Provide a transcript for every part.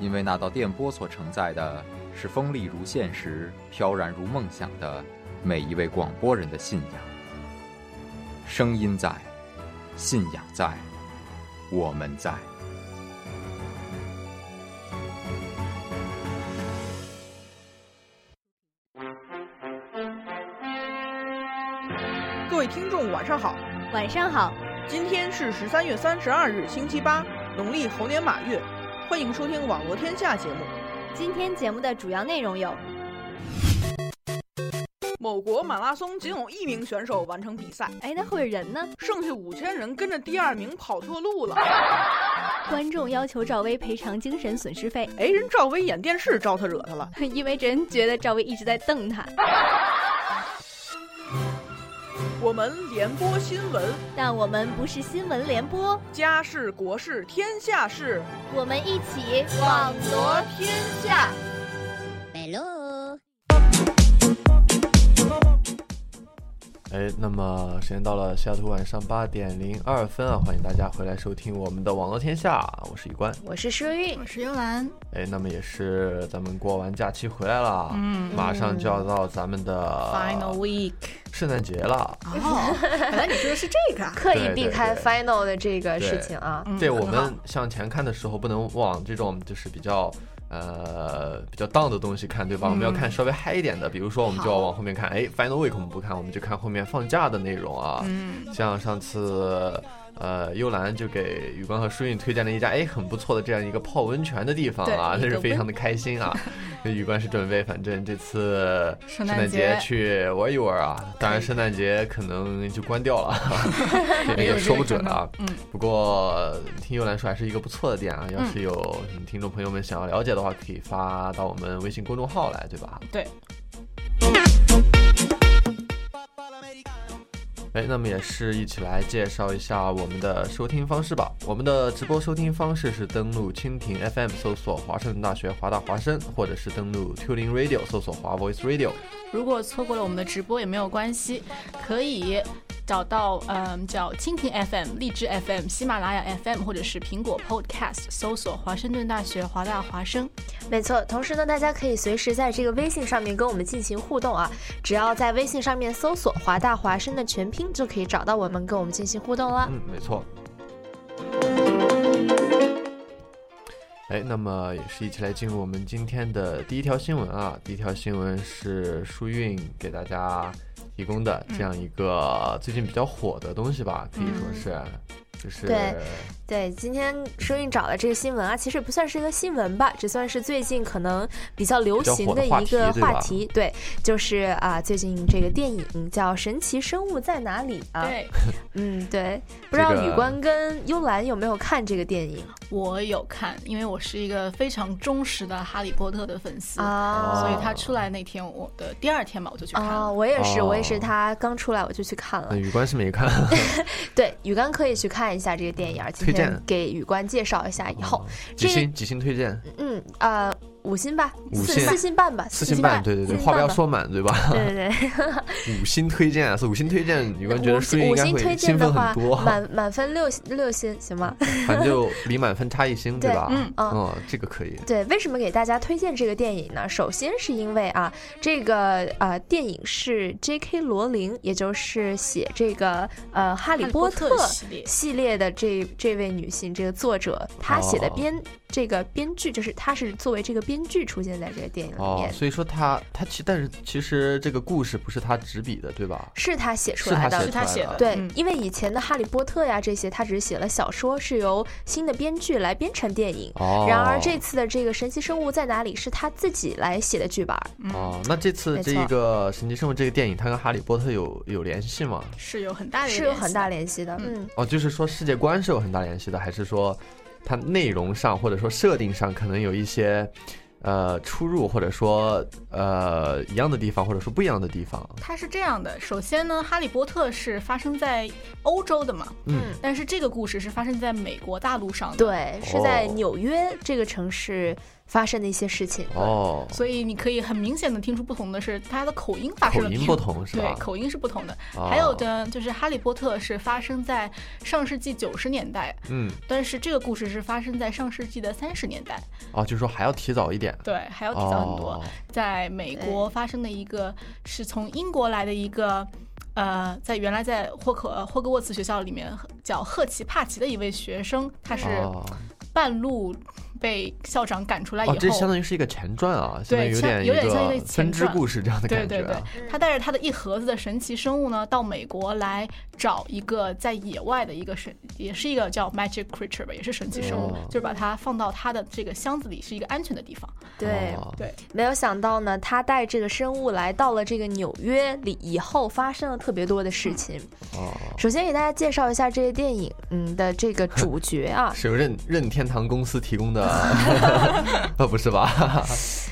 因为那道电波所承载的是锋利如现实、飘然如梦想的每一位广播人的信仰。声音在，信仰在，我们在。各位听众，晚上好，晚上好。今天是十三月三十二日，星期八，农历猴年马月。欢迎收听《网络天下》节目。今天节目的主要内容有：某国马拉松仅有一名选手完成比赛，哎，那会人呢？剩下五千人跟着第二名跑错路了。观众要求赵薇赔偿精神损失费，哎，人赵薇演电视招他惹他了，因为人觉得赵薇一直在瞪他。我们联播新闻，但我们不是新闻联播。家事国事天下事，我们一起网罗天下。哎，那么时间到了，西雅图晚上八点零二分啊，欢迎大家回来收听我们的网络天下，我是一关，我是舒韵，我是幽兰。哎，那么也是咱们过完假期回来了，嗯，马上就要到咱们的 final week 圣诞节了。哦，原来你说的是这个，刻意避开 final 的这个事情啊。对，我们向前看的时候，不能往这种就是比较。呃，比较 down 的东西看，对吧？我们要看稍微嗨一点的，比如说我们就要往后面看。哎，Final Week 我们不看，我们就看后面放假的内容啊。嗯，像上次。呃，幽兰就给宇光和舒韵推荐了一家哎很不错的这样一个泡温泉的地方啊，那是非常的开心啊。宇光是准备反正这次圣诞节去玩一玩啊，当然圣诞节可能就关掉了，也说不准啊。嗯，不过听幽兰说还是一个不错的店啊，要是有什么听众朋友们想要了解的话，可以发到我们微信公众号来，对吧？对。哎，那么也是一起来介绍一下我们的收听方式吧。我们的直播收听方式是登录蜻蜓 FM 搜索华盛顿大学华大华声，或者是登录 Tuning Radio 搜索华 Voice Radio。如果错过了我们的直播也没有关系，可以。找到嗯，叫蜻蜓 FM、荔枝 FM、喜马拉雅 FM，或者是苹果 Podcast，搜索华盛顿大学华大华生。没错，同时呢，大家可以随时在这个微信上面跟我们进行互动啊，只要在微信上面搜索华大华生的全拼，就可以找到我们，跟我们进行互动了。嗯，没错。哎，那么也是一起来进入我们今天的第一条新闻啊，第一条新闻是舒韵给大家。提供的这样一个最近比较火的东西吧，可以说是，就是对对。今天收音找的这个新闻啊，其实也不算是一个新闻吧，只算是最近可能比较流行的一个话题。对，就是啊，最近这个电影叫《神奇生物在哪里》啊。对，嗯，对。不知道宇官跟幽兰有没有看这个电影？我有看，因为我是一个非常忠实的哈利波特的粉丝啊，所以他出来那天，我的第二天吧，我就去看了。啊我也是，我也是，他刚出来我就去看了。宇官是没看，对，宇官可以去看一下这个电影，今天给宇官介绍一下以后几星几星推荐？嗯呃。五星吧，四四星半吧，四星半，对对对，话不要说满，对吧？对对对，五星推荐啊，是五星推荐，宇官觉得五星推荐的话，多，满满分六六星行吗？反正就离满分差一星，对吧？嗯哦，这个可以。对，为什么给大家推荐这个电影呢？首先是因为啊，这个呃电影是 J.K. 罗琳，也就是写这个呃《哈利波特》系列的这这位女性，这个作者她写的编这个编剧，就是他是作为这个编剧出现在这个电影里哦面，，所以说他他其但是其实这个故事不是他执笔的，对吧？是他写出来的。是他写的，对，嗯。因为以前的《哈利波特》呀这些，他只是写了小说，是由新的编剧来编成电影。哦，然而这次的这个神奇生物在哪里是他自己来写的剧本。儿，哦，那这次这一个神奇生物这个电影，它跟哈利波特有有联系吗？是有很大的。是有很大联系的嗯，哦，就是说世界观是有很大联系的，还是说它内容上或者说设定上可能有一些呃出入，或者说呃一样的地方，或者说不一样的地方？它是这样的，首先呢，《哈利波特》是发生在欧洲的嘛，嗯，但是这个故事是发生在美国大陆上的，，对，是在哦。纽约这个城市发生的一些事情。哦，所以你可以很明显的听出不同的是，它的口音发生了口音不同是吧？对，口音是不同的。哦。还有的就是《哈利波特》是发生在上世纪九十年代，嗯，但是这个故事是发生在上世纪的三十年代，哦，就是说还要提早一点，对，还要提早很多。哦。在美国发生的一个是从英国来的一个。呃，在原来在霍克霍格沃茨学校里面叫赫奇帕奇的一位学生，他是哦。半路被校长赶出来以后，哦，这相当于是一个前传啊，对有点有点像一个分支传故事这样的对感觉、啊。对对，他带着他的一盒子的神奇生物呢，到美国来找一个在野外的一个神，也是一个叫 magic creature 吧，也是神奇生物，哦就是把它放到他的这个箱子里，是一个安全的地方。对，哦对，没有想到呢，他带这个生物来到了这个纽约里以后，发生了特别多的事情。哦，首先给大家介绍一下这个电影，嗯的这个主角啊，是由任任天堂公司提供的，呃，不是吧？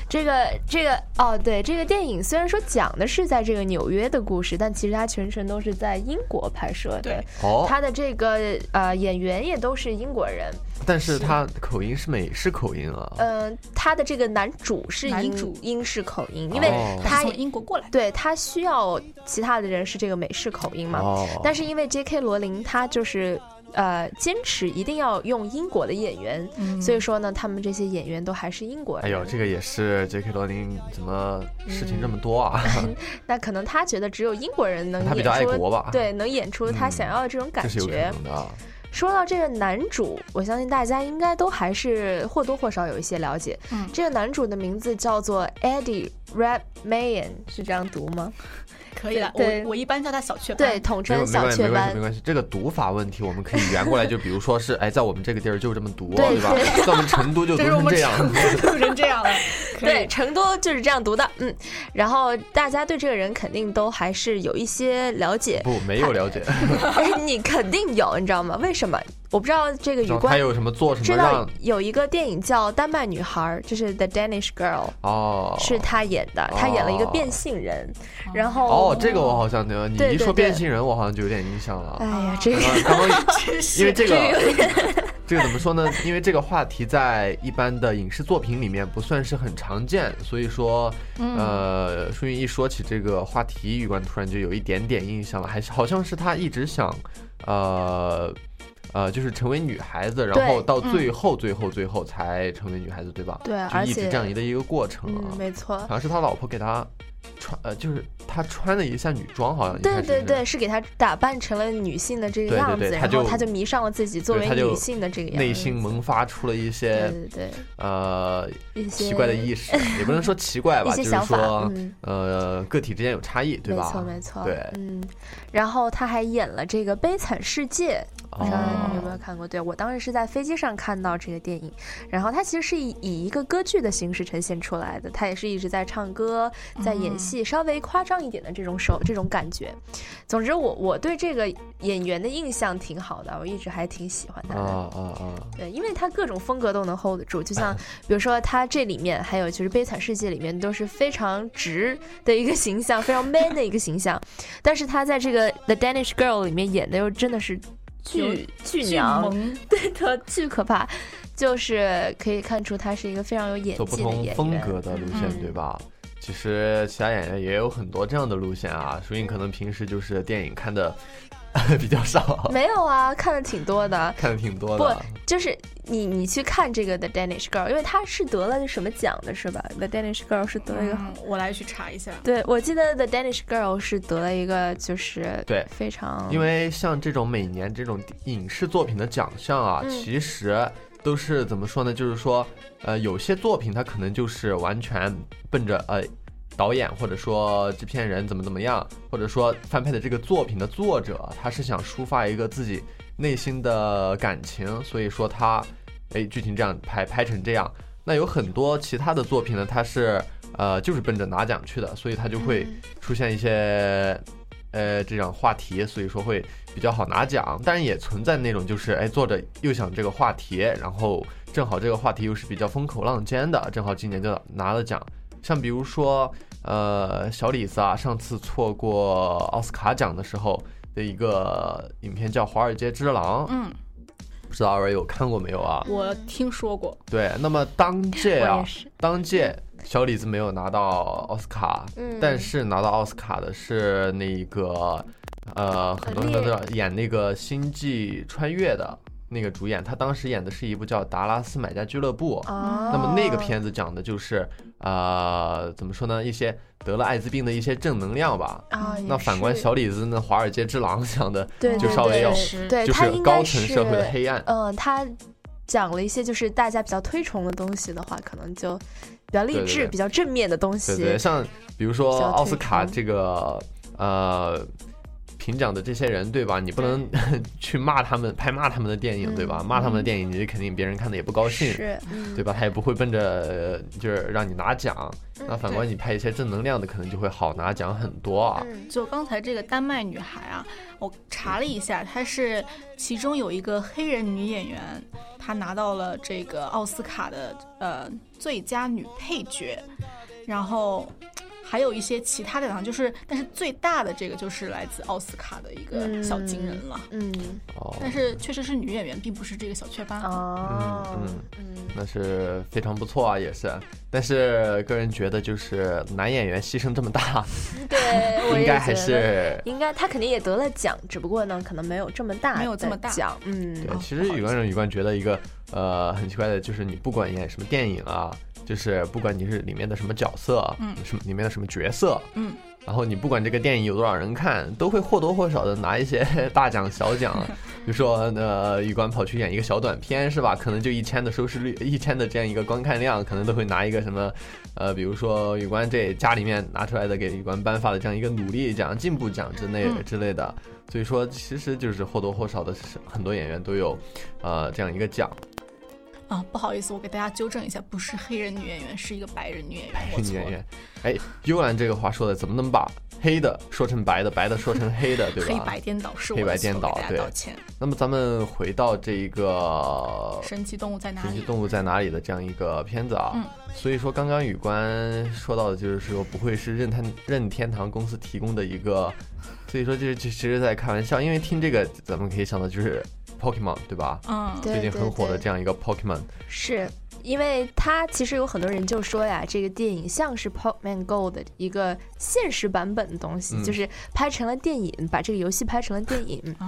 这个这个哦，对，这个电影虽然说讲的是在这个纽约的故事，但其实它全程都是在英国拍摄的对。哦，他的这个呃演员也都是英国人，但是他口音是美式口音啊。嗯、他的这个男主是英主英式口音，因为哦他是从英国过来。对他需要其他的人是这个美式口音嘛。哦，但是因为 J.K. 罗琳他就是呃坚持一定要用英国的演员，嗯所以说呢，他们这些演员都还是英国人。哎呦，这个也是 J.K. 罗琳怎么事情这么多啊？那可能他觉得只有英国人能他比较演出爱国吧？，对，能演出他想要的这种感这是有可觉。能的啊。说到这个男主，我相信大家应该都还是或多或少有一些了解。嗯这个男主的名字叫做 Eddie Redmayne，是这样读吗？可以了，对我我一般叫他小雀斑。对，统称小雀斑没关系，没。关系。这个读法问题我们可以圆过来，就比如说是，哎，在我们这个地儿就这么读，对吧？在我们成都就读成这样。读成这样了。对，成都就是这样读的，嗯。然后大家对这个人肯定都还是有一些了解，不，没有了解。哎，你肯定有，你知道吗？为什么？我不知道这个他有什么做什知道么让有一个电影叫《丹麦女孩》，就是 The Danish Girl，哦，是他演的，他演了一个变性人，然后哦，这个我好像你一说变性人，我好像就有点印象了。哎呀，这个刚刚 刚因为这个 这个怎么说呢？因为这个话题在一般的影视作品里面不算是很常见，所以说，嗯呃，舒云一说起这个话题，玉官突然就有一点点印象了，还是好像是他一直想，呃。呃，就是成为女孩子，然后到最后、最后、最后才成为女孩子，对吧？对就一直而且这样的一个过程啊。嗯，没错好。像是他老婆给他穿，呃，就是他穿了一下女装，好像对对对，是给他打扮成了女性的这个样子，然后他就迷上了自己作为女性的这个样子，内心萌发出了一些对对对呃一些奇怪的意识，也不能说奇怪吧，就是一些想法说嗯呃个体之间有差异，对吧？没错没错，对嗯，然后他还演了这个《悲惨世界》，不知道你有没有哦，看过？对我当时是在飞机上看到这个电影，然后它其实是以以一个歌剧的形式呈现出来的，他也是一直在唱歌，在演戏，稍微夸张一点的这种手这种感觉。总之我，我对这个演员的印象挺好的，我一直还挺喜欢他的。啊啊啊！对，因为他各种风格都能 hold 得住，就像 比如说他这里面还有就是《悲惨世界》里面都是非常直的一个形象，非常 man 的一个形象，但是他在这个《The Danish Girl》里面演的又真的是巨巨巨娘，萌，对的，巨可怕，就是可以看出他是一个非常有演技的演员。同风格的路线，嗯对吧？其实其他演员也有很多这样的路线啊。所以可能平时就是电影看的 比较少，没有啊，看的挺多的。看的挺多的。不就是你你去看这个 The Danish Girl，因为他是得了什么奖的，是吧？The Danish Girl 是得了一个嗯，我来去查一下。对，我记得《The Danish Girl》是得了一个，就是对非常因为像这种每年这种影视作品的奖项啊，嗯其实都是怎么说呢？就是说，呃，有些作品它可能就是完全奔着呃导演或者说制片人怎么怎么样，或者说翻拍的这个作品的作者，他是想抒发一个自己内心的感情，所以说他哎剧情这样拍拍成这样。那有很多其他的作品呢，它是呃就是奔着拿奖去的，所以它就会出现一些呃这样话题，所以说会比较好拿奖。当然也存在那种就是哎作者又想这个话题，然后正好这个话题又是比较风口浪尖的，正好今年就拿了奖。像比如说呃小李子啊，上次错过奥斯卡奖的时候的一个影片叫《华尔街之狼》，嗯，不知道二位有看过没有啊？我听说过，对，那么当届啊当届小李子没有拿到奥斯卡，嗯。但是拿到奥斯卡的是那个呃，很多人都知道演那个《星际穿越》的那个主演，他当时演的是一部叫《达拉斯买家俱乐部》。哦，那么那个片子讲的就是呃，怎么说呢？一些得了艾滋病的一些正能量吧。啊，也那反观小李子呢，《华尔街之狼》讲的就稍微要是对，就是高层社会的黑暗。嗯，他讲了一些就是大家比较推崇的东西的话，可能就比较励志、对对对比较正面的东西。对对，像比如说奥斯卡这个呃评奖的这些人，对吧？你不能 去骂他们，拍骂他们的电影，对吧？嗯骂他们的电影，你肯定别人看的也不高兴，是，嗯对吧？他也不会奔着呃就是让你拿奖。那反观你拍一些正能量的，可能就会好拿奖很多啊。嗯就刚才这个丹麦女孩啊，我查了一下，她是其中有一个黑人女演员，她拿到了这个奥斯卡的呃最佳女配角，然后还有一些其他的奖，就是但是最大的这个就是来自奥斯卡的一个小金人了。嗯哦，但是确实是女演员，并不是这个小雀斑。哦嗯嗯那是非常不错啊，也是。但是个人觉得，就是男演员牺牲这么大，对，我应该还是应该，他肯定也得了奖，只不过呢，可能没有这么大，没有这么大奖。嗯，对，哦其实有观众有观觉得一个呃很奇怪的，就是你不管演什么电影啊，就是不管你是里面的什么角色，嗯什么里面的什么角色，嗯，然后你不管这个电影有多少人看，都会或多或少的拿一些大奖小奖，比如说呃，羽冠跑去演一个小短片是吧？可能就一千的收视率，一千的这样一个观看量，可能都会拿一个什么呃，比如说羽冠这家里面拿出来的给羽冠颁发的这样一个努力奖、进步奖之类嗯之类的。所以说，其实就是或多或少的，很多演员都有，呃，这样一个奖。啊，不好意思，我给大家纠正一下，不是黑人女演员，是一个白人女演员，白人女演员。，哎，幽兰这个话说的怎么能把黑的说成白的，白的说成黑的，对吧？黑白颠倒是我黑白颠倒对。那么咱们回到这一个神奇动物在哪里？神奇动物在哪里的这样一个片子啊。嗯所以说，刚刚宇官说到的就是说，不会是任天任天堂公司提供的一个，所以说这这其实在开玩笑，因为听这个咱们可以想到就是 Pokemon 对吧？嗯，最近很火的这样一个 Pokemon，是因为它其实有很多人就说呀，这个电影像是 Pokemon Go 的一个现实版本的东西，嗯就是拍成了电影，把这个游戏拍成了电影。哦，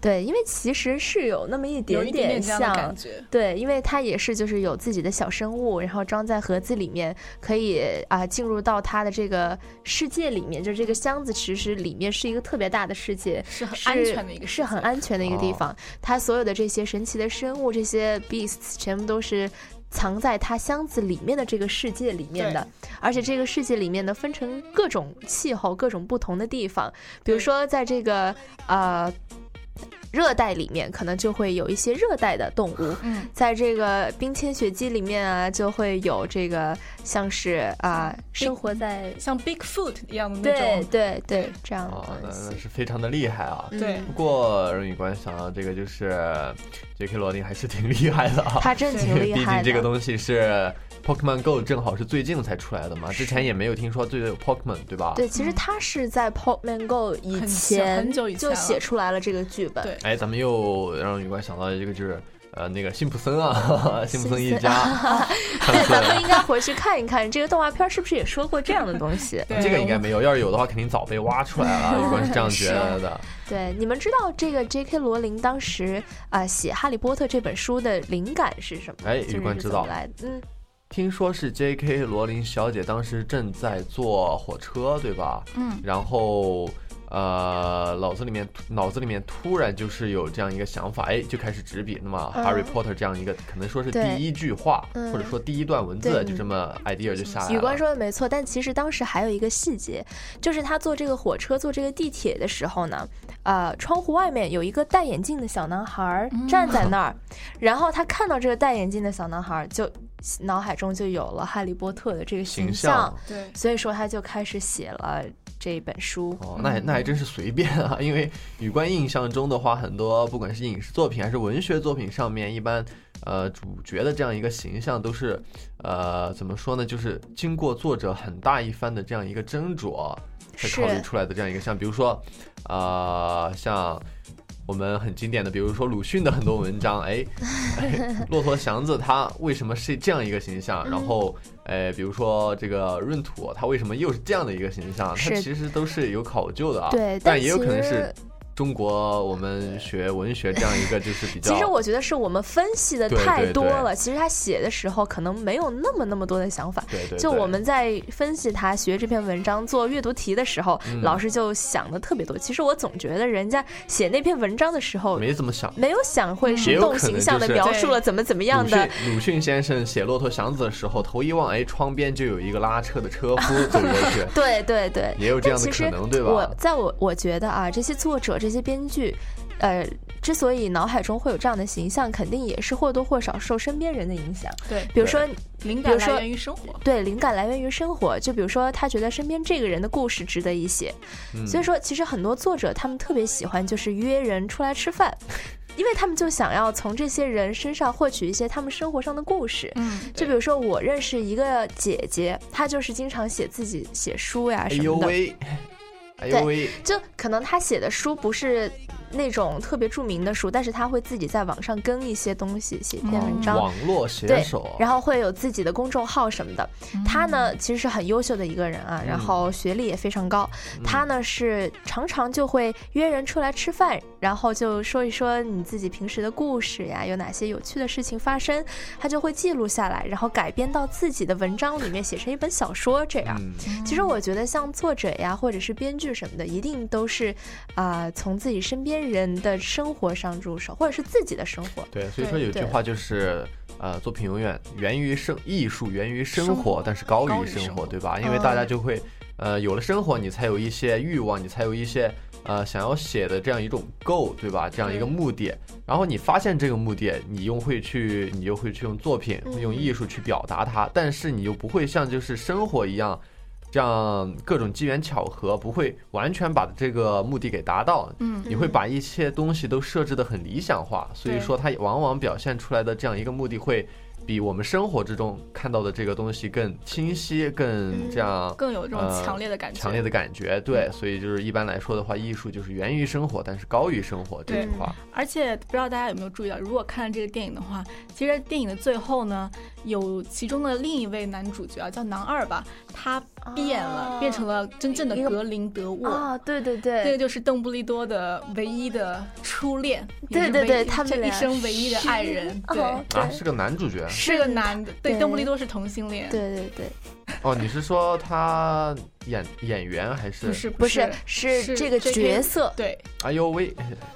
对，因为其实是有那么一有点一点像感觉。对，因为它也是就是有自己的小生物，然后装在盒子里面，可以啊、进入到它的这个世界里面。就是这个箱子其实里面是一个特别大的世界，是很安全的一个是很安全的一个地哦方。它所有的这些神奇的生物，这些 beasts 全部都是。藏在它箱子里面的这个世界里面的，而且这个世界里面呢，分成各种气候、各种不同的地方。比如说，在这个呃热带里面，可能就会有一些热带的动物，嗯，在这个冰天雪地里面啊，就会有这个像是啊、生活在像 Bigfoot 一样的那对种。对对这样的啊，那东西那。是非常的厉害啊。对嗯不过任宇官想到这个就是 J.K. 罗琳还是挺厉害的啊。他真挺厉害的。竟这个东西是 Pokemon Go 正好是最近才出来的嘛，之前也没有听说就有 Pokemon 对吧？对，其实他是在 Pokemon Go 以前很久以前就写出来了这个剧本。对哎，咱们又让宇官想到一个就是呃那个辛普森啊，辛普森一家，对，咱们应该回去看一看这个动画片是不是也说过这样的东西。对这个应该没有，要是有的话肯定早被挖出来了。宇官是这样觉得的。对，你们知道这个 J.K. 罗琳当时啊、呃写《哈利波特》这本书的灵感是什么？哎就是宇官知道。嗯，听说是 J.K. 罗琳小姐当时正在坐火车，对吧？嗯，然后呃脑子里面脑子里面突然就是有这样一个想法，哎，就开始执笔。那么 Harry Potter 这样一个可能说是第一句话，嗯或者说第一段文字，就这么 idea 就下来了。宇官说的没错，但其实当时还有一个细节，就是他坐这个火车、坐这个地铁的时候呢，呃，窗户外面有一个戴眼镜的小男孩儿站在那儿，然后他看到这个戴眼镜的小男孩儿，就脑海中就有了哈利波特的这个形象，象。对，所以说他就开始写了这一本书。哦，那还那还真是随便啊，因为宇官印象中的话，很多不管是影视作品还是文学作品上面，一般呃主角的这样一个形象都是呃怎么说呢，就是经过作者很大一番的这样一个斟酌才考虑出来的这样一个像，比如说呃像。我们很经典的，比如说鲁迅的很多文章，哎，哎 骆驼祥子他为什么是这样一个形象？然后，哎，比如说这个闰土，他为什么又是这样的一个形象？他其实都是有考究的啊。对，但也有可能是中国我们学文学这样一个就是比较。其实我觉得是我们分析的对太对对多了，其实他写的时候可能没有那么那么多的想法。对对对就我们在分析他学这篇文章做阅读题的时候，嗯老师就想的特别多。其实我总觉得人家写那篇文章的时候，没怎么想。没有想会也生动形象的描述了怎么怎么样的。鲁迅鲁迅先生写《骆驼祥子》的时候，头一望，哎，窗边就有一个拉车的车夫走过去，对对对，也有这样的但其实可能，对我吧？在我我觉得啊，这些作者、这些编剧，呃，之所以脑海中会有这样的形象，肯定也是或多或少受身边人的影响。对，比如说，灵感来源于生活。对，灵感来源于生活。就比如说，他觉得身边这个人的故事值得一写，嗯所以说，其实很多作者他们特别喜欢就是约人出来吃饭，因为他们就想要从这些人身上获取一些他们生活上的故事。嗯，就比如说，我认识一个姐姐，她就是经常写自己写书呀哎什么的，呦喂，哎呦喂，就可能他写的书不是那种特别著名的书，但是他会自己在网上更一些东西，写一篇文章。网络写对手，，然后会有自己的公众号什么的。他呢，其实是很优秀的一个人啊，然后学历也非常高。他呢是常常就会约人出来吃饭，然后就说一说你自己平时的故事呀，有哪些有趣的事情发生，他就会记录下来，然后改编到自己的文章里面，写成一本小说这样。嗯，其实我觉得像作者呀，或者是编剧什么的，一定都是啊、从自己身边人的生活上入手，或者是自己的生活。对，所以说有句话就是，呃，作品永远源于生，艺术源于生生活，但是高高于生活，生活对吧？因为大家嗯就会，呃，有了生活，你才有一些欲望，你才有一些呃想要写的这样一种 goal，对吧？这样一个目的，然后你发现这个目的，你又会去，你又会去用作品，嗯用艺术去表达它，但是你又不会像就是生活一样。这样各种机缘巧合不会完全把这个目的给达到，嗯你会把一些东西都设置的很理想化，所以说它往往表现出来的这样一个目的会比我们生活之中看到的这个东西更清晰，更这样更有这种呃强烈的感觉。强烈的感觉。对，所以就是一般来说的话，艺术就是源于生活，但是高于生活这句话。而且不知道大家有没有注意到，如果看了这个电影的话，其实电影的最后呢，有其中的另一位男主角啊，叫男二吧，他变了，哦变成了真正的格林德沃。啊，对对这个，就是邓布利多的唯一的初恋，也对对对是唯一这一他们一生唯一的爱人，对，哦啊，是个男主角。是个男的，对，对。邓布利多是同性恋，对对对，哦。你是说他演演员还是？不是不是是是这个角色，对，哎呦喂，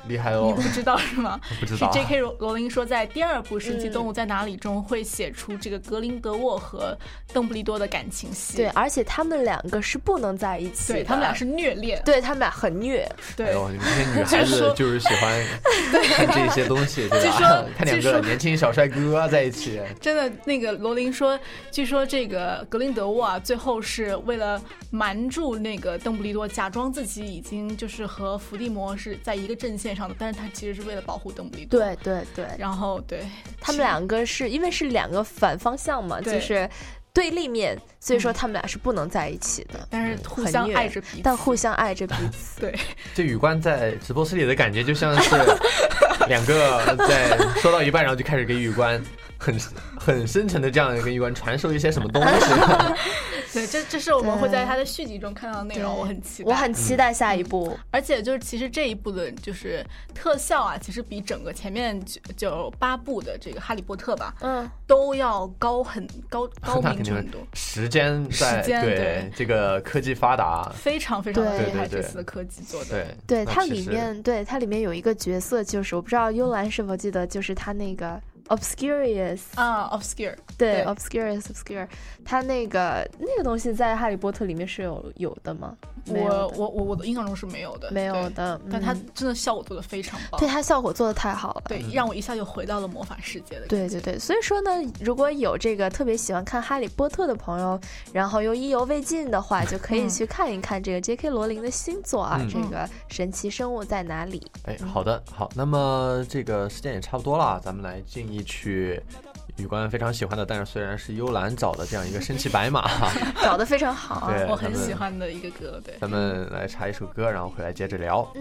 厉害哦你哦不！知道是吗？是 不知道。是 J.K. 罗罗琳说，在第二部《神奇嗯动物在哪里》中会写出这个格林德沃和邓布利多的感情戏。对，而且他们两个是不能在一起，对，他们俩是虐恋。对他们俩很虐，哎对，呦，你们这些女 孩子就是喜欢 看这些东西，对吧据说？看两个年轻小帅哥在一起，真的，那个罗琳说，据说这个格林德沃啊，最后是为了瞒住那个邓布利多，假装自己已经就是和伏地魔是在一个阵线上的，但是他其实是为了保护邓布利多。，对对对，然后对他们两个是因为是两个反方向嘛，就是对立面，所以说嗯他们俩是不能在一起的，但是互相爱着彼此，但互相爱着彼此。对 这宇观在直播室里的感觉就像是两个在说到一半，然后就开始给宇官很很深沉的这样一个一关，传授一些什么东西。对，这这是我们会在对它的续集中看到的内容，我很期待。我很期待下一部。而且就是其实这一部的就是特效啊，其实比整个前面九九八部的这个《哈利波特》吧，嗯，都要高很高高明程度，时间在时间对对这个科技发达，非常非常厉害。对对这次的科技做的，对对，它里面对它里面有一个角色，就是我不知道幽兰是否记得，就是他那个 obscurious，啊，obscure，对对 obscurious obscure，它那个那个东西在《哈利波特》里面是有有的吗？我我我我的印象中是没有的，没有对，的，但它嗯真的效果做的非常棒，对它效果做的太好了。对，让我一下就回到了魔法世界的。对对对，所以说呢，如果有这个特别喜欢看《哈利波特》的朋友，然后又意犹未尽的话，就可以嗯去看一看这个 J.K. 罗琳的新作啊，嗯这个神奇生物在哪里？哎，好的，好，那么这个时间也差不多了，咱们来进一曲羽冠非常喜欢的，但是虽然是幽兰找的这样一个身骑白马，找的非常好。对我很喜欢的一个歌，对。咱们来插一首歌，然后回来接着聊。我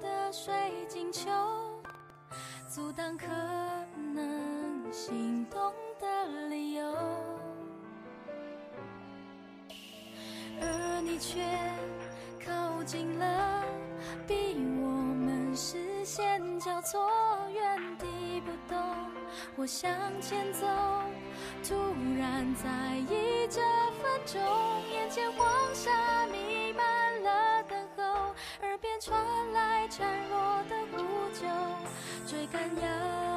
的水晶球，阻挡可能心动的理由。而你却靠近了，逼我们视线交错，原地不动。我向前走，突然在意这分钟，眼前黄沙弥，传来孱弱的呼救，追赶要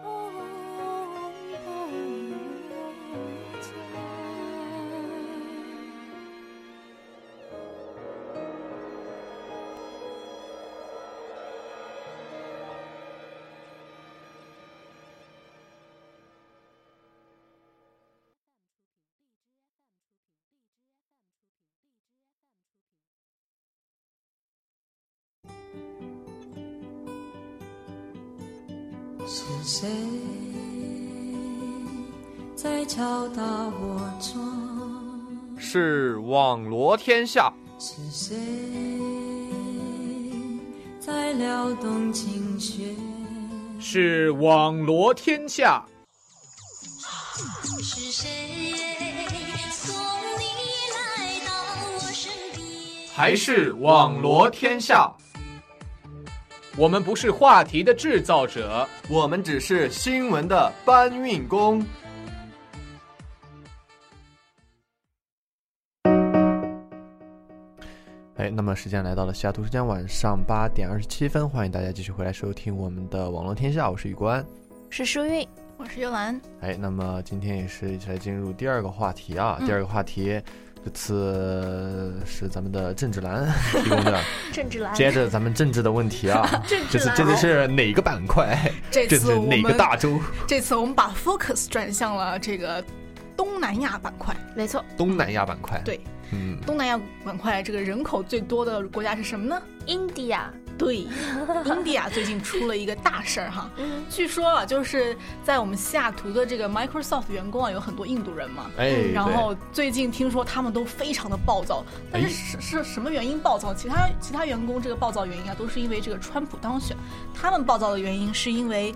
往谁在敲打我窗？是网罗天下，是谁在撩动琴弦？是网罗天下，是谁送你来到我身边？还是网罗天下？我们不是话题的制造者，我们只是新闻的搬运工。哎，那么时间来到了西雅图时间晚上八点二十七分，欢迎大家继续回来收听我们的网络天下，我是宇官。是舒韵，我是幽兰，哎，那么今天也是一起来进入第二个话题啊，嗯第二个话题。这次是咱们的政治栏提供的，政治栏，接着咱们政治的问题啊，政治这次这次是哪个板块？这次 哪个大洲？这次我们把 focus 转向了这个东南亚板块。没错东南亚板块。对，嗯，东南亚板块这个人口最多的国家是什么呢？，India，对，India 最近出了一个大事儿哈。嗯，据说啊，就是在我们西雅图的这个 Microsoft 员工啊，有很多印度人嘛。哎，然后最近听说他们都非常的暴躁，但是哎是是什么原因暴躁？其他其他员工这个暴躁原因啊，都是因为这个川普当选。他们暴躁的原因是因为，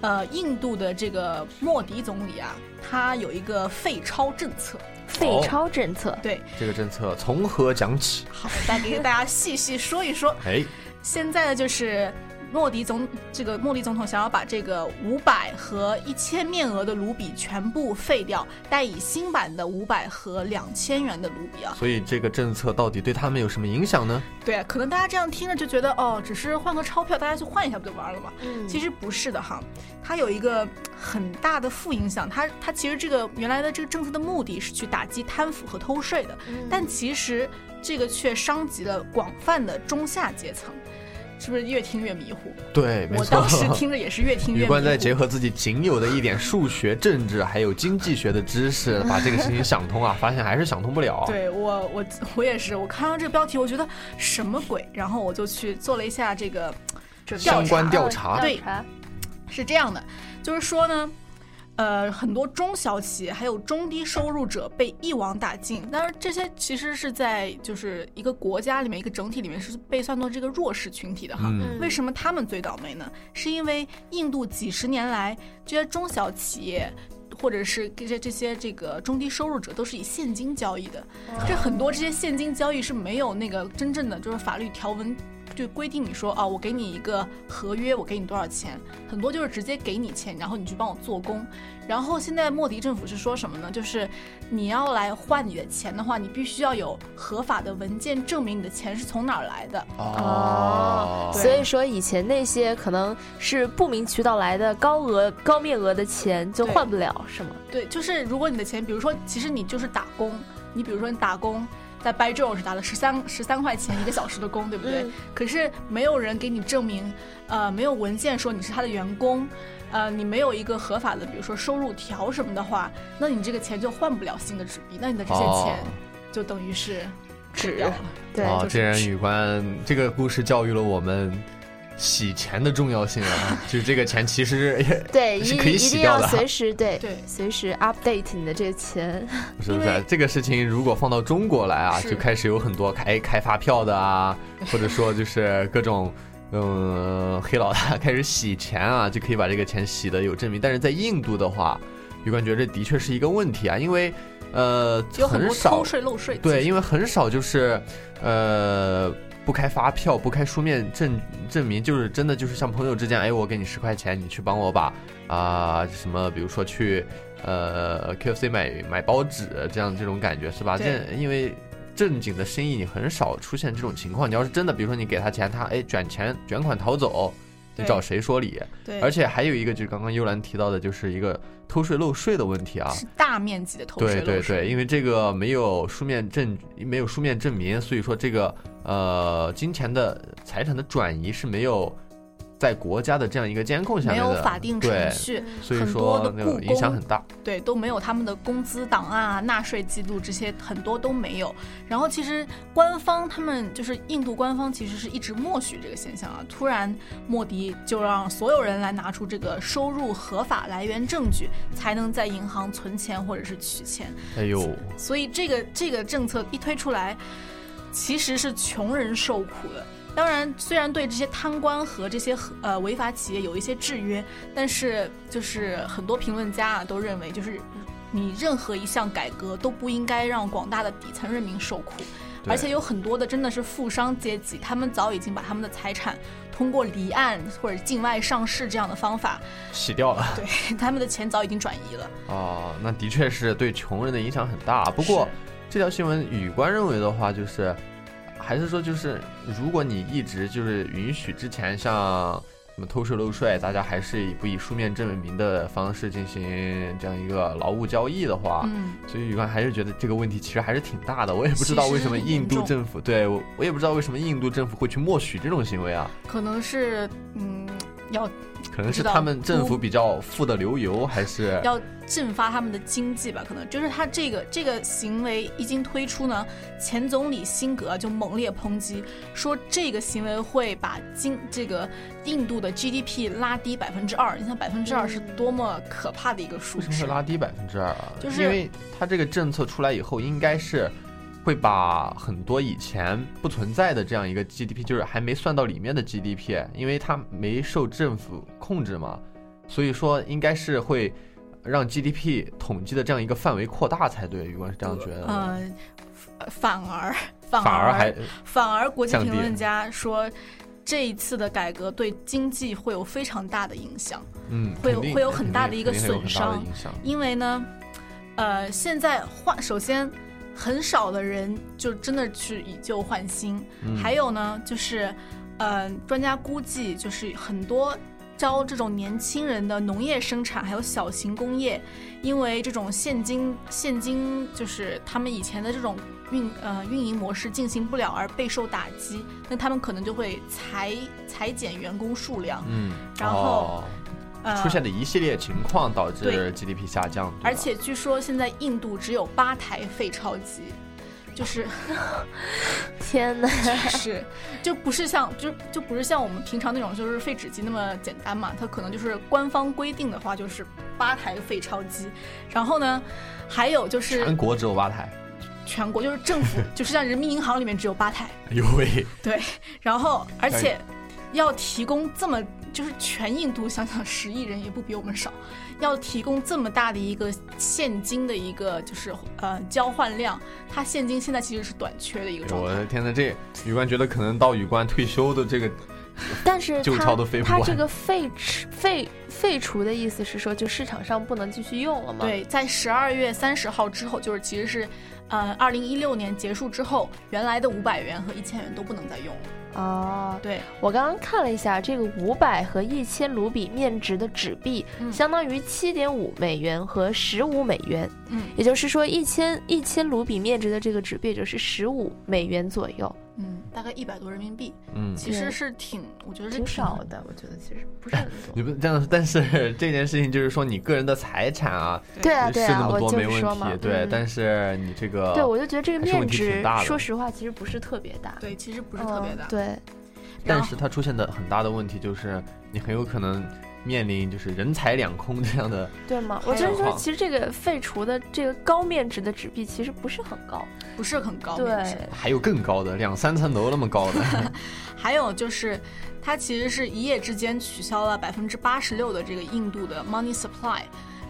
呃，印度的这个莫迪总理啊，他有一个废钞政策。废钞政策，对，这个政策从何讲起？好，再给大家细细说一说。哎，现在呢，就是莫迪总这个莫迪总统想要把这个五百和一千面额的卢比全部废掉，代以新版的五百和两千元的卢比啊。所以这个政策到底对他们有什么影响呢？对啊，可能大家这样听着就觉得哦，只是换个钞票，大家去换一下不就完了吗？嗯其实不是的哈，它有一个很大的负影响。它它其实这个原来的这个政策的目的是去打击贪腐和偷税的，嗯但其实这个却伤及了广泛的中下阶层，是不是越听越迷糊？对，没我错。当时听着也是越听越迷糊。宇官再结合自己仅有的一点数学、政治还有经济学的知识，把这个事情想通啊，发现还是想通不了。对我我我也是，我看到这个标题，我觉得什么鬼？然后我就去做了一下这个相关调查对是这样的，就是说呢，呃，很多中小企业还有中低收入者被一网打尽。当然，这些其实是在就是一个国家里面一个整体里面是被算作这个弱势群体的哈。嗯，为什么他们最倒霉呢？是因为印度几十年来这些中小企业。或者是这些这些这个中低收入者都是以现金交易的，这很多这些现金交易是没有那个真正的就是法律条文就规定你说啊，我给你一个合约，我给你多少钱，很多就是直接给你钱，然后你去帮我做工。然后现在莫迪政府是说什么呢？就是你要来换你的钱的话，你必须要有合法的文件证明你的钱是从哪儿来的。哦，所以说以前那些可能是不明渠道来的高额、高面额的钱就换不了，是吗？对，就是如果你的钱，比如说，其实你就是打工，你比如说你打工。在 By Joe 是打了十三十三块钱一个小时的工，对不对？嗯可是没有人给你证明，呃，没有文件说你是他的员工，呃，你没有一个合法的，比如说收入条什么的话，那你这个钱就换不了新的纸币，那你的这些哦钱就等于是纸掉了。对哦，就是这人语关这个故事教育了我们洗钱的重要性啊，就是这个钱其实对，一是可以一定要洗掉的随时对对随时 update 你的这个钱。是不是因为？这个事情如果放到中国来啊，就开始有很多开开发票的啊，或者说就是各种。嗯，黑老大开始洗钱啊，就可以把这个钱洗的有证明。但是在印度的话，有感觉得这的确是一个问题啊，因为呃有很多少偷税漏税。对，因为很少就是，呃，不开发票、不开书面证证明，就是真的就是像朋友之间，哎，我给你十块钱，你去帮我把啊、什么，比如说去呃 QFC 买买包纸这样这种感觉是吧？对这因为正经的生意你很少出现这种情况。你要是真的，比如说你给他钱，他哎卷钱卷款逃走，你找谁说理？对，而且还有一个就是刚刚幽兰提到的，就是一个偷税漏税的问题啊。是大面积的偷税对对漏税。对，因为这个没有书面证，没有书面证明，所以说这个呃金钱的财产的转移是没有在国家的这样一个监控下没面的，有法定程，序，所以很多的说影响很大。对，都没有他们的工资档案啊、纳税记录这些很多都没有。然后其实官方他们就是印度官方其实是一直默许这个现象啊，突然莫迪就让所有人来拿出这个收入合法来源证据，才能在银行存钱或者是取钱。哎呦，所以这个这个政策一推出来，其实是穷人受苦的。当然，虽然对这些贪官和这些呃违法企业有一些制约，但是就是很多评论家啊都认为，就是你任何一项改革都不应该让广大的底层人民受苦。而且有很多的真的是富商阶级，他们早已经把他们的财产通过离岸或者境外上市这样的方法，洗掉了 对他们的钱早已经转移了。哦，那的确是对穷人的影响很大。不过这条新闻雨官认为的话，就是还是说就是如果你一直就是允许之前像什么偷税漏税，大家还是以不以书面证明的方式进行这样一个劳务交易的话，嗯，所以宇官还是觉得这个问题其实还是挺大的。我也不知道为什么印度政府对我我也不知道为什么印度政府会去默许这种行为啊，可能是嗯要可能是他们政府比较富的流油，还是要振发他们的经济吧，可能就是他这个这个行为一经推出呢，前总理辛格就猛烈抨击，说这个行为会把经这个印度的 GDP 拉低百分之二。你想百分之二是多么可怕的一个数为什么值会？拉低百分之二啊？就是因为他这个政策出来以后，应该是会把很多以前不存在的这样一个 GDP，就是还没算到里面的 GDP，因为它没受政府控制嘛，所以说应该是会让 GDP 统计的这样一个范围扩大才对。余光是这样觉得嗯。呃，反而反反而还反而国际评论家说。这一次的改革对经济会有非常大的影响，嗯，会有会有很大的一个损伤。因为呢，呃，现在换首先很少的人就真的去以旧换新，嗯。还有呢就是，呃，专家估计就是很多招这种年轻人的农业生产还有小型工业，因为这种现金现金就是他们以前的这种运呃运营模式进行不了而备受打击，那他们可能就会裁裁减员工数量，嗯，然后出现的一系列情况导致 GDP 下降，而且据说现在印度只有八台废钞机，就是 天哪！是就不是像就就不是像我们平常那种就是废纸机那么简单嘛，它可能就是官方规定的话就是八台废钞机，然后呢，还有就是全国只有八台，全国就是政府 就是像人民银行里面只有八台，哎呦喂，对，然后而且要提供这么就是全印度想想十亿人也不比我们少，要提供这么大的一个现金的一个就是呃交换量，它现金现在其实是短缺的一个状态。我的天呐，这宇冠觉得可能到宇冠退休的这个 但是 旧钞它都飞不完它这个废除废废除的意思是说，就市场上不能继续用了吗？，对，在十二月三十号之后，就是其实是，呃，二零一六年结束之后，原来的五百元和一千元都不能再用了。哦，对，我刚刚看了一下，这个五百和一千卢比面值的纸币，嗯。相当于七点五美元和十五美元，嗯。也就是说，一千一千卢比面值的这个纸币，也就是十五美元左右。嗯，大概一百多人民币，嗯，其实是挺，我觉得是挺少的，我觉得其实不是 很你多。不这样，但是 这件事情就是说，你个人的财产啊，对啊，是对啊，那么我就多没问是说嘛题，，对，嗯。但是你这个，对我就觉得这个面还是问题挺值大，的。说实话，其实不是特别大，对，其实不是特别大。嗯对，但是它出现的很大的问题就是，你很有可能面临就是人财两空这样的，对吗？我觉得说，其实这个废除的这个高面值的纸币其实不是很高，不是很高。对，还有更高的两三层楼那么高的，还有就是，它其实是一夜之间取消了百分之八十六的这个印度的 money supply，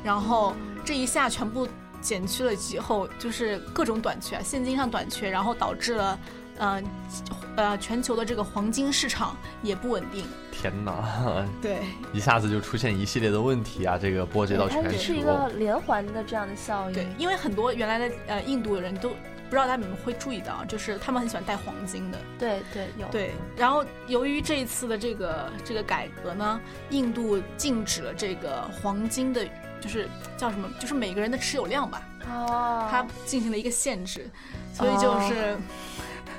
然后这一下全部减去了以后，就是各种短缺，现金上短缺，然后导致了。呃呃，全球的这个黄金市场也不稳定，天哪，对一下子就出现一系列的问题啊，这个波及到它全是一。个连环的这样的效应。对，因为很多原来的呃印度的人都不知道他们会注意到，就是他们很喜欢戴黄金的，对对有。对，然后由于这一次的这个这个改革呢，印度禁止了这个黄金的，就是叫什么，就是每个人的持有量吧，哦，它进行了一个限制，所以就是、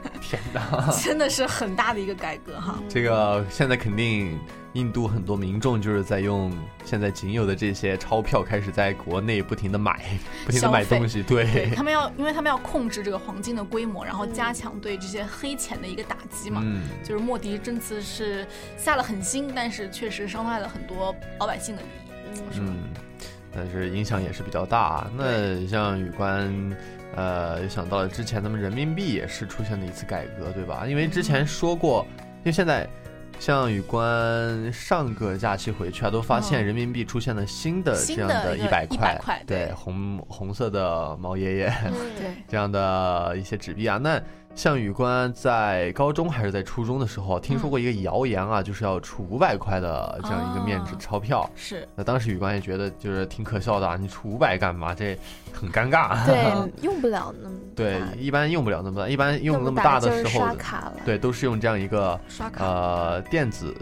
天哪，真的是很大的一个改革哈。这个现在肯定印度很多民众就是在用现在仅有的这些钞票，开始在国内不停的买，不停的买东西，对对，他们要，因为他们要控制这个黄金的规模，然后加强对这些黑钱的一个打击嘛。嗯，就是莫迪这次是下了狠心，但是确实伤害了很多老百姓的利益。嗯，但是影响也是比较大。那像宇官，呃，又想到了之前咱们人民币也是出现了一次改革，对吧？因为之前说过，因为现在像宇官上个假期回去啊，都发现嗯人民币出现了新的这样的一百100块对，对红红色的毛爷爷嗯对，这样的一些纸币啊。那像宇官在高中还是在初中的时候，听说过一个谣言啊，就是要出五百块的这样一个面值哦钞票。是那当时宇官也觉得就是挺可笑的啊，你出五百干嘛？这很尴尬。对，用不了那么对，一般用不了那么大，一般用那那么大的时候刷，卡了。对，都是用这样一个刷卡呃电子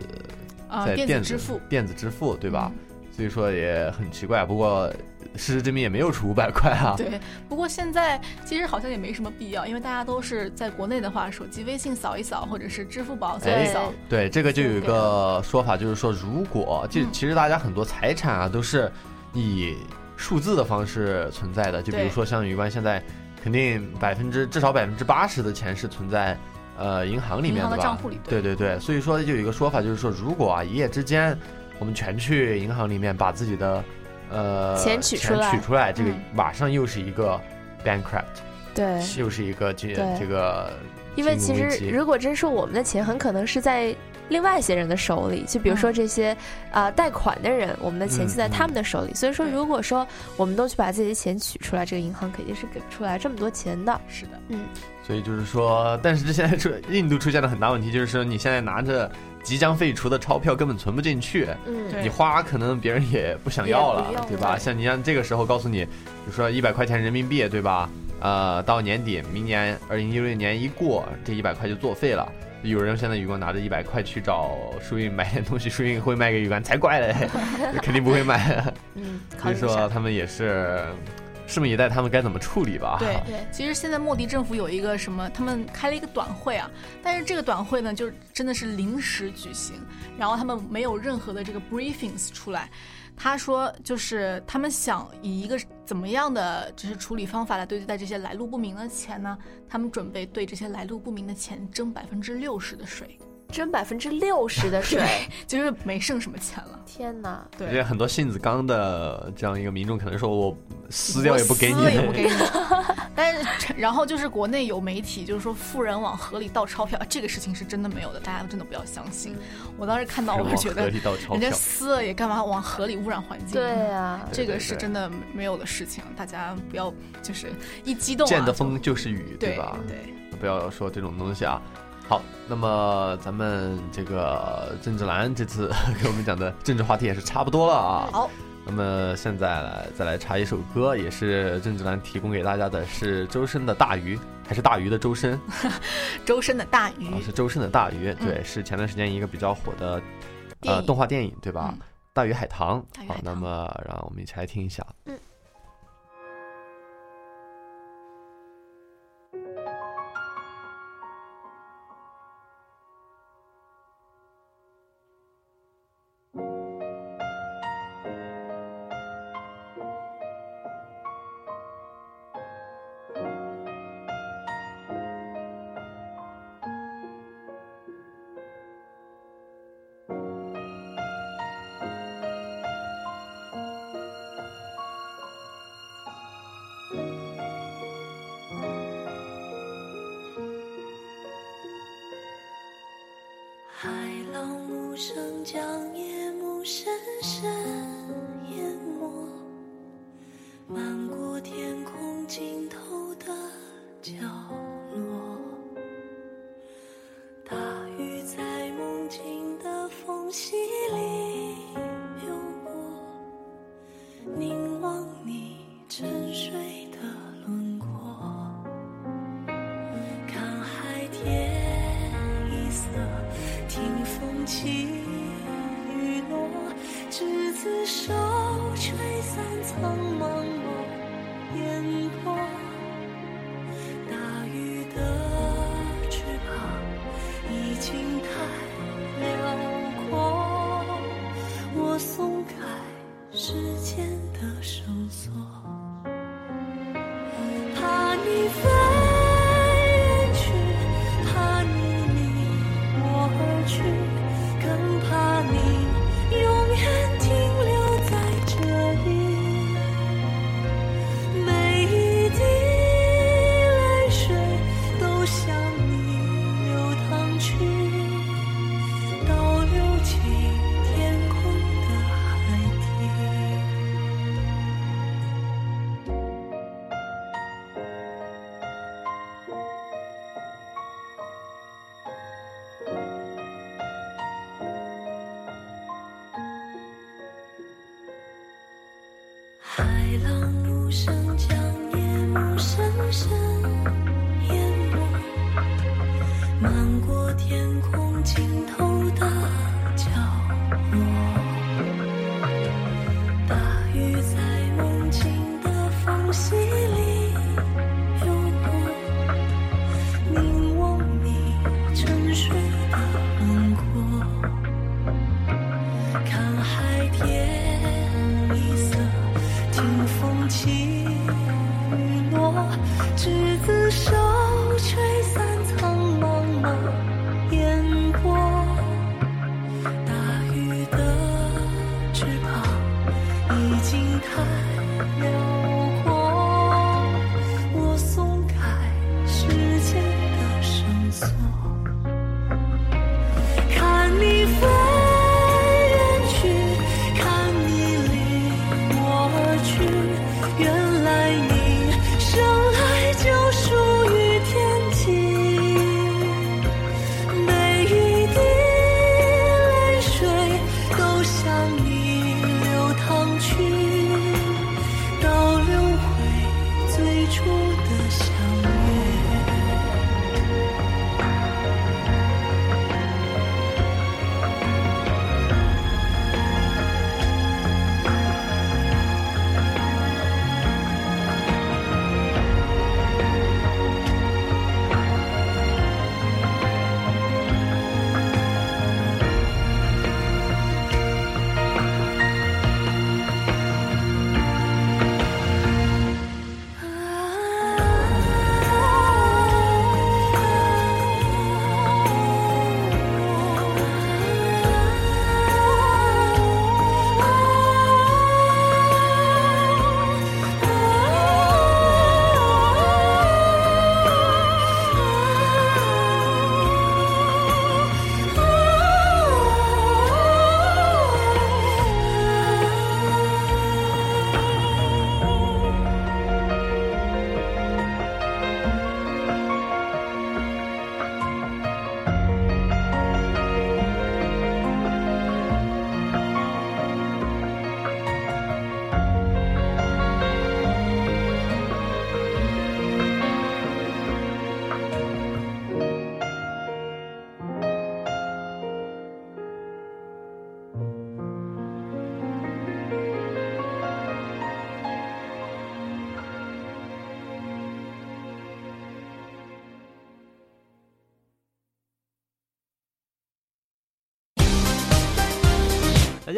啊、在电子支付，电子支付，对吧？嗯所以说也很奇怪。不过事实证明也没有出五百块啊。对，不过现在其实好像也没什么必要，因为大家都是在国内的话，手机微信扫一扫，或者是支付宝扫哎一扫。对，这个就有一个说法，就是说，如果就嗯其实大家很多财产啊都是以数字的方式存在的，就比如说像宇官现在肯定百分之至少百分之八十的钱是存在呃银行里面的吧？账户里对对对，所以说就有一个说法，就是说，如果啊一夜之间我们全去银行里面把自己的呃钱取出来取出来，这个嗯。马上又是一个 bankrupt，对，又是一个这对。这个因为其实如果真是我们的钱，很可能是在另外一些人的手里，就比如说嗯。这些啊、贷款的人，我们的钱就在他们的手里。所以说，如果说我们都去把自己的钱取出来，这个银行肯定是给不出来这么多钱的。是的，嗯。所以就是说，但是这现在出印度出现了很大问题，就是说你现在拿着即将废除的钞票根本存不进去，嗯，你花可能别人也不想要了对吧？像你像这个时候告诉你，比如说一百块钱人民币，对吧？呃，到年底，明年二零一六年一过，这一百块就作废了。有人现在宇光拿着一百块去找舒运买点东西，舒运会卖给宇光，才怪嘞，肯定不会卖。嗯，所以说。他们也是拭目以待，他们该怎么处理吧？对 对其实现在莫迪政府有一个什么，他们开了一个短会啊，但是这个短会呢，就真的是临时举行，然后他们没有任何的这个 briefings 出来。他说，就是他们想以一个怎么样的就是处理方法来对待这些来路不明的钱呢？他们准备对这些来路不明的钱征百分之六十的税，征百分之六十的税，就是没剩什么钱了。天哪！对，而且，很多性子刚的这样一个民众可能说，我撕掉也不给你，撕了也不给你。但是，然后就是国内有媒体就是说富人往河里倒钞票，这个事情是真的没有的，大家真的不要相信。我当时看到，我是觉得人家。撕了也干嘛往河里污染环境？对呀、这个是真的没有的事情，大家不要就是一激动、啊、见的风就是雨，对吧？对，不要说这种东西啊。好，那么咱们这个郑志兰这次 给我们讲的政治话题也是差不多了啊。好，那么现在来再来插一首歌，也是郑志兰提供给大家的是周深的《大鱼》，还是大鱼的周深？周深的大鱼啊，是周深的《大鱼》，嗯对，是前段时间一个比较火的呃动画电影，对吧？嗯大鱼海棠。好那么让我们一起来听一下。漫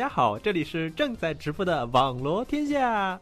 大家好，这里是正在直播的网罗天下。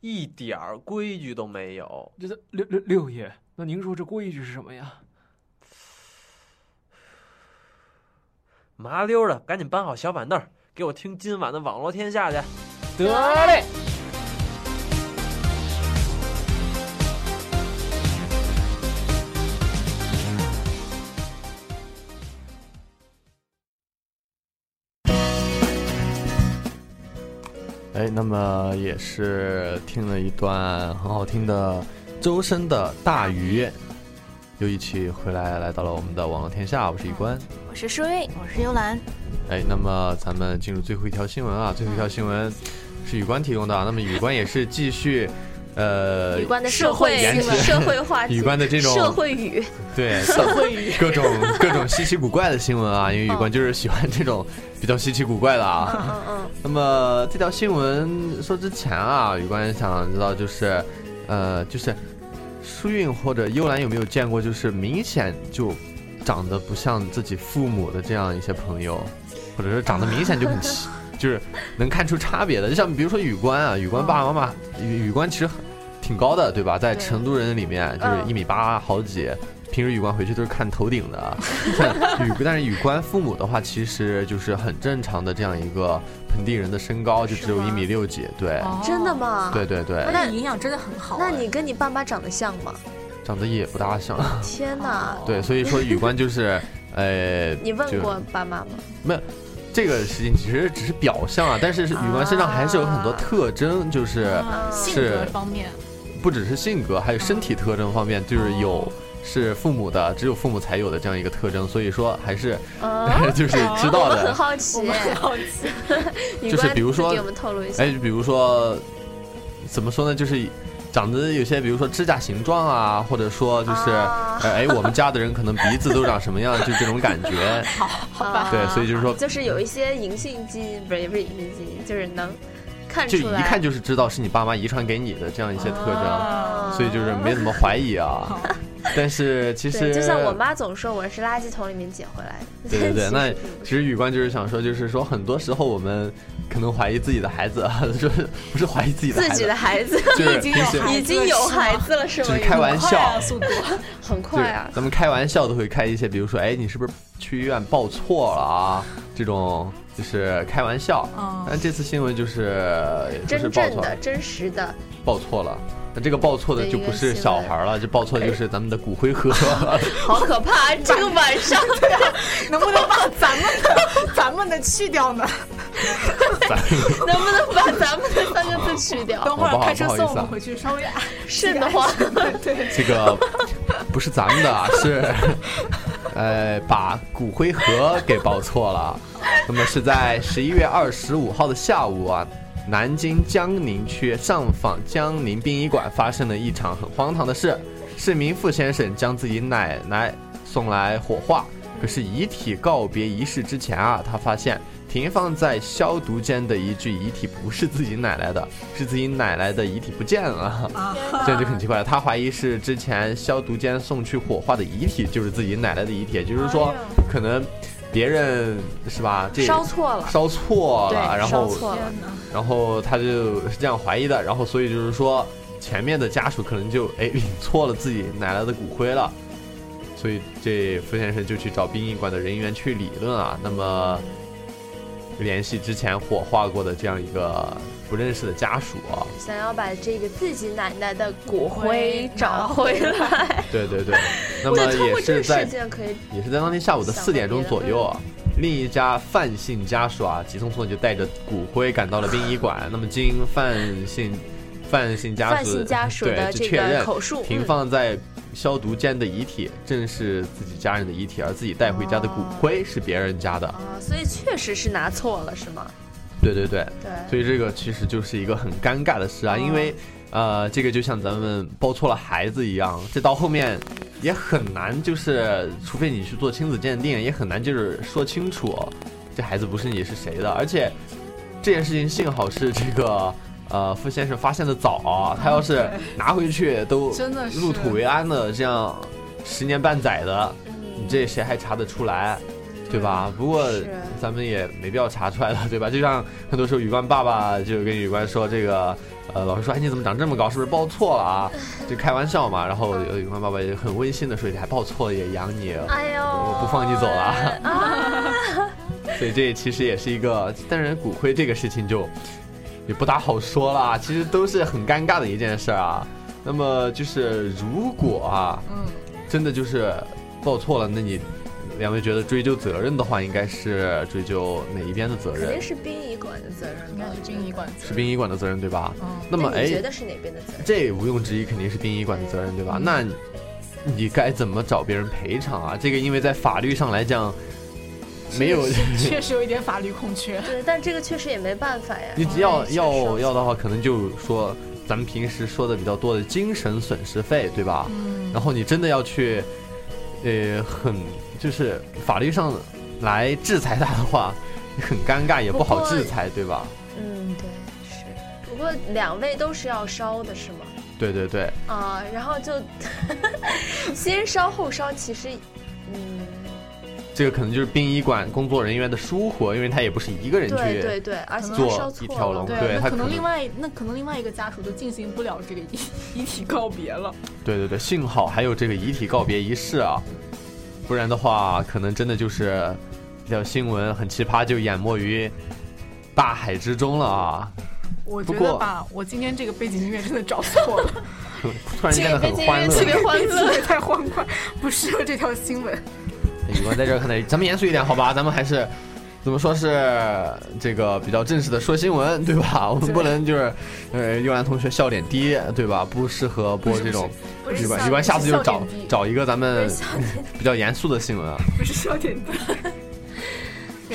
一点儿规矩都没有。这六六六爷，那您说这规矩是什么呀？麻溜的，赶紧搬好小板凳，给我听今晚的网络天下去。得嘞。那么也是听了一段很好听的周深的《大鱼》，又一起回来来到了我们的网络天下，我是一关，我是舒韵，我是幽兰。哎，那么咱们进入最后一条新闻啊，最后一条新闻是宇关提供的，那么宇关也是继续。呃，语关的社会社会话题，语关的这种社会语，对 社会语，各种各种稀奇古怪的新闻啊，因为宇关就是喜欢这种比较稀奇古怪的啊。嗯嗯嗯。那么这条新闻说之前啊，宇关想知道就是，呃，就是舒韵或者幽兰有没有见过，就是明显就长得不像自己父母的这样一些朋友，或者是长得明显就很奇，就是能看出差别的。就像比如说雨关啊，雨关爸爸妈妈，雨雨关其实很。挺高的，对吧？在成都人里面就是一米八好几。平时宇关回去都是看头顶的。宇，但是宇关父母的话，其实就是很正常的这样一个盆地人的身高，就只有一米六几。对，真的吗？对对对。那营养真的很好。那你跟你爸妈长得像吗？长得也不大像。天哪！对，所以说宇关就是，呃，你问过爸妈吗？没有，这个事情其实只是表象啊，但是宇关身上还是有很多特征，就是性格方面。不只是性格，还有身体特征方面，就是有是父母的，只有父母才有的这样一个特征，所以说还是 就是知道的。很好奇，很好奇。就是比如说，给我们透露一下。哎，比如说，怎么说呢？就是长得有些，比如说指甲形状啊，或者说就是哎，我们家的人可能鼻子都长什么样，就这种感觉。好，好吧。对，所以就是说，就是有一些隐性基因，不是也不是隐性基因，就是能。就一看就是知道是你爸妈遗传给你的这样一些特征，所以就是没怎么怀疑啊。但是其实就像我妈总说我是垃圾桶里面捡回来的。对对对，那其实宇关就是想说，就是说很多时候我们可能怀疑自己的孩子，就是不是怀疑自己的自己的孩子，就是已经有孩子了是吗？就是开玩笑，速度很快啊。咱们开玩笑都会开一些，比如说，哎，你是不是去医院报错了啊？这种。就是开玩笑，但这次新闻就是真正的、真实的报错了。那这个报错的就不是小孩了，这报错的就是咱们的骨灰盒。好可怕！这个晚上，对能不能把咱们的、咱们的去掉呢？能不能把咱们的三个字去掉？等会儿开车送我们回去，稍微瘆得慌。对，这个不是咱们的，是呃，把骨灰盒给报错了。那么是在十一月二十五号的下午啊，南京江宁区上访江宁殡仪馆发生了一场很荒唐的事。市民傅先生将自己奶奶送来火化，可是遗体告别仪式之前啊，他发现停放在消毒间的一具遗体不是自己奶奶的，是自己奶奶的遗体不见了。这样就很奇怪了，他怀疑是之前消毒间送去火化的遗体就是自己奶奶的遗体，也就是说可能。别人是吧？这烧错了，烧错了，然后，然后他就是这样怀疑的，然后所以就是说，前面的家属可能就哎领错了自己奶奶的骨灰了，所以这傅先生就去找殡仪馆的人员去理论啊，那么联系之前火化过的这样一个。不认识的家属啊，想要把这个自己奶奶的骨灰找回来。对对对，那么也是在也是在当天下午的四点钟左右啊，另一家范姓家属啊，急匆匆就带着骨灰赶到了殡仪馆。那么经范姓范姓家属对确认，口述，停放在消毒间的遗体正是自己家人的遗体，而自己带回家的骨灰是别人家的。啊，所以确实是拿错了，是吗？对对对，所以这个其实就是一个很尴尬的事啊，因为，呃，这个就像咱们抱错了孩子一样，这到后面也很难，就是除非你去做亲子鉴定，也很难就是说清楚这孩子不是你是谁的。而且这件事情幸好是这个呃傅先生发现的早啊，他要是拿回去都 入土为安的，这样十年半载的，你这谁还查得出来？对吧？不过咱们也没必要查出来了，对吧？就像很多时候，宇官爸爸就跟宇官说这个，呃，老师说，哎，你怎么长这么高？是不是报错了啊？就开玩笑嘛。然后宇官爸爸也很温馨的说，你还报错了也养你，哎呦，我不放你走了。啊 所以这其实也是一个，但是骨灰这个事情就也不大好说了，其实都是很尴尬的一件事啊。那么就是如果啊，嗯，真的就是报错了，那你两位觉得追究责任的话，应该是追究哪一边的责任肯定？是殡仪馆的责任，应该是殡仪馆责是殡仪馆的责任对吧？嗯那么哎那你觉，得是哪边的责任？这毋庸置疑肯定是殡仪馆的责任对吧？那你该怎么找别人赔偿啊？这个因为在法律上来讲，没有 确实有一点法律空缺。对，但这个确实也没办法呀。你只要要要的话，可能就说咱们平时说的比较多的精神损失费，对吧？嗯然后你真的要去，呃，很就是法律上来制裁他的话，很尴尬，也不好制裁，对吧？嗯，对，是。不过两位都是要烧的，是吗？对对对，啊，然后就 先烧后烧，其实，嗯，这个可能就是殡仪馆工作人员的疏忽，因为他也不是一个人去对对对，而且他做一条龙，对，他可能另外那可能另外一个家属就进行不了这个遗 遗体告别了。对对对，幸好还有这个遗体告别仪式啊，不然的话，可能真的就是这条新闻很奇葩，就淹没于大海之中了啊！我觉得吧，我今天这个背景音乐真的找错了，突然变得很欢乐，特别欢乐，太欢快，不适合这条新闻。宇文在这儿看来，咱们严肃一点，好吧？咱们还是怎么说是这个比较正式的说新闻，对吧？我们不能就是呃，悠然同学笑点低，对吧？不适合播这种。宇文，宇光下次就找找一个咱们比较严肃的新闻啊。不是笑点低，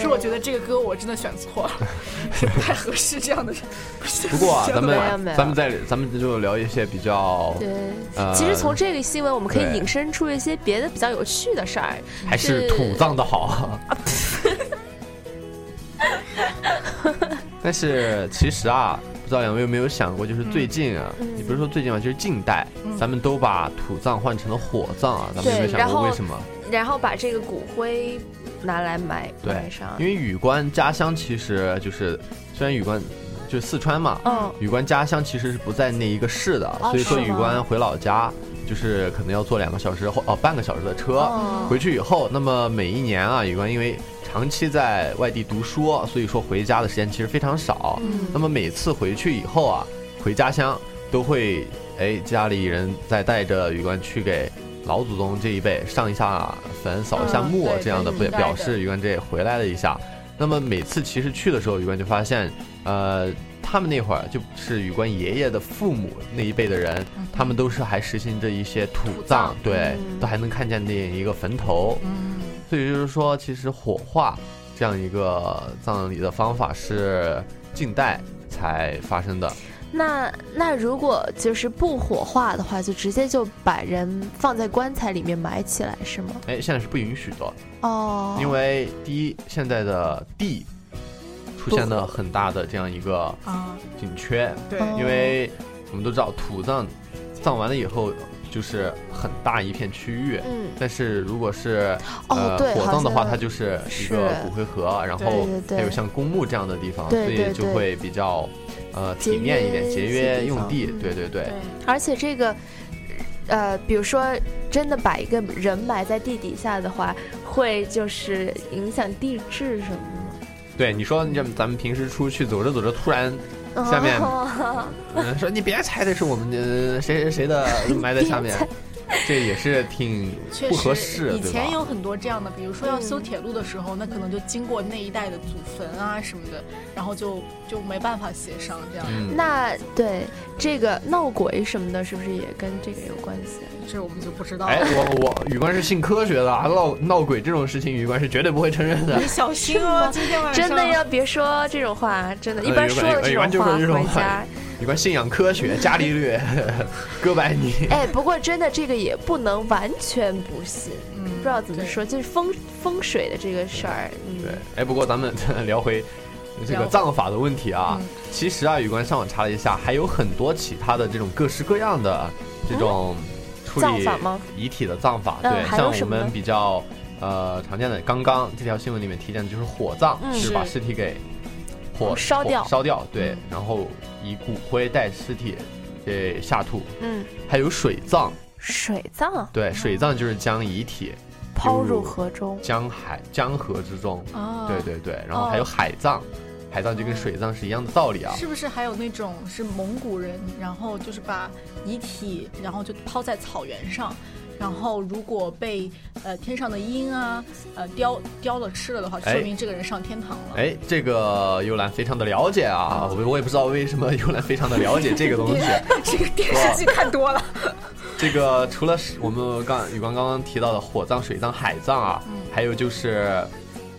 是我觉得这个歌我真的选错了，不太合适这样的。不是不过啊，咱们咱们再咱们就聊一些比较对。呃，其实从这个新闻，我们可以引申出一些别的比较有趣的事儿。还是土葬的好。但是其实啊，不知道两位有没有想过，就是最近啊，嗯你不是说最近嘛，就是近代，嗯咱们都把土葬换成了火葬啊，咱们有没有想过为什么？然后把这个骨灰拿来买对上，。因为宇关家乡其实就是，虽然宇关就是四川嘛，嗯宇官家乡其实是不在那一个市的，哦所以说是吗宇官回老家就是可能要坐两个小时或哦半个小时的车、哦回去以后，那么每一年啊，宇关因为长期在外地读书，所以说回家的时间其实非常少。嗯那么每次回去以后啊，回家乡都会哎家里人再带着宇关去给。老祖宗这一辈上一下坟、扫一下嗯墓，这样的对表表示宇官这也回来了一下。那么每次其实去的时候，宇官就发现，呃，他们那会儿就是宇官爷爷的父母那一辈的人，他们都是还实行着一些土葬，对，嗯都还能看见那一个坟头。嗯，所以就是说，其实火化这样一个葬礼的方法是近代才发生的。那那如果就是不火化的话，就直接就把人放在棺材里面埋起来，是吗？哎，现在是不允许的，哦，因为第一，现在的地出现了很大的这样一个啊，紧缺，对，哦。因为我们都知道土葬葬完了以后就是很大一片区域，嗯，但是如果是哦呃对火葬的话，它就是一个骨灰盒，然后还有像公墓这样的地方，对对所以就会比较呃体面一点，节约用地嗯。对对对，而且这个，呃，比如说真的把一个人埋在地底下的话，会就是影响地质什么的对你说，你这咱们平时出去走着走着，突然？下面哦 嗯说你别猜这是我们的谁谁谁的 埋在下面，这也是挺确不合实，适，以？前有很多这样的，比如说要修嗯铁路的时候，那可能就经过那一带的祖坟啊什么的，然后就就没办法协商这样。嗯，那对这个闹鬼什么的，是不是也跟这个有关系？这我们就不知道了。哎，我我宇官是信科学的，啊闹闹鬼这种事情，宇官是绝对不会承认的你。小心哦，今天晚上真的要别说这种话，真的，呃一般说了这种话回家。宇官信仰科学，伽利略、哥白尼。哎，不过真的这个也不能完全不信，嗯不知道怎么说，就是风风水的这个事儿。嗯对，哎，不过咱们 聊回这个葬法的问题啊，嗯其实啊，宇官上网查了一下，还有很多其他的这种各式各样的这种处理葬法吗遗体的葬法。嗯对，像我们比较呃常见的，刚刚这条新闻里面提见的就是火葬，是把尸体给火烧掉。烧掉，对嗯，然后以骨灰带尸体给下土，嗯，还有水葬，水葬？对，水葬就是将遗体抛入河中，江海江河之中，哦。对对对，然后还有哦海葬，海葬就跟水葬是一样的道理啊。是不是还有那种是蒙古人，然后就是把遗体，然后就抛在草原上，然后如果被呃天上的鹰啊呃叼叼了吃了的话，说明这个人上天堂了。哎，这个幽兰非常的了解啊，我我也不知道为什么幽兰非常的了解这个东西。这个电视剧看多了。这个除了是我们刚宇光刚刚提到的火葬、水葬、海葬啊，嗯还有就是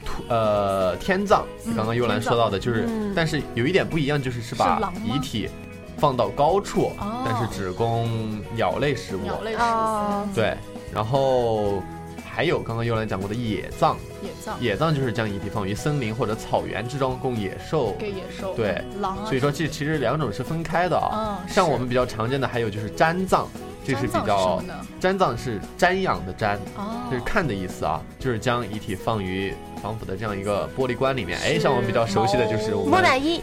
土呃天葬，嗯刚刚幽兰说到的，就是、嗯但是有一点不一样，就是是把遗体放到高处，哦。但是只供鸟类食物。鸟类食哦。物，对，然后还有刚刚幽兰讲过的野葬，野葬野葬就是将遗体放于森林或者草原之中，供野兽。给野兽，对。狼啊，所以说这其实两种是分开的啊。嗯像我们比较常见的还有就是瞻葬，这是比较瞻葬是瞻仰的瞻，哦。就是看的意思啊，就是将遗体放于防腐的这样一个玻璃棺里面。哎，像我们比较熟悉的就是我们木乃伊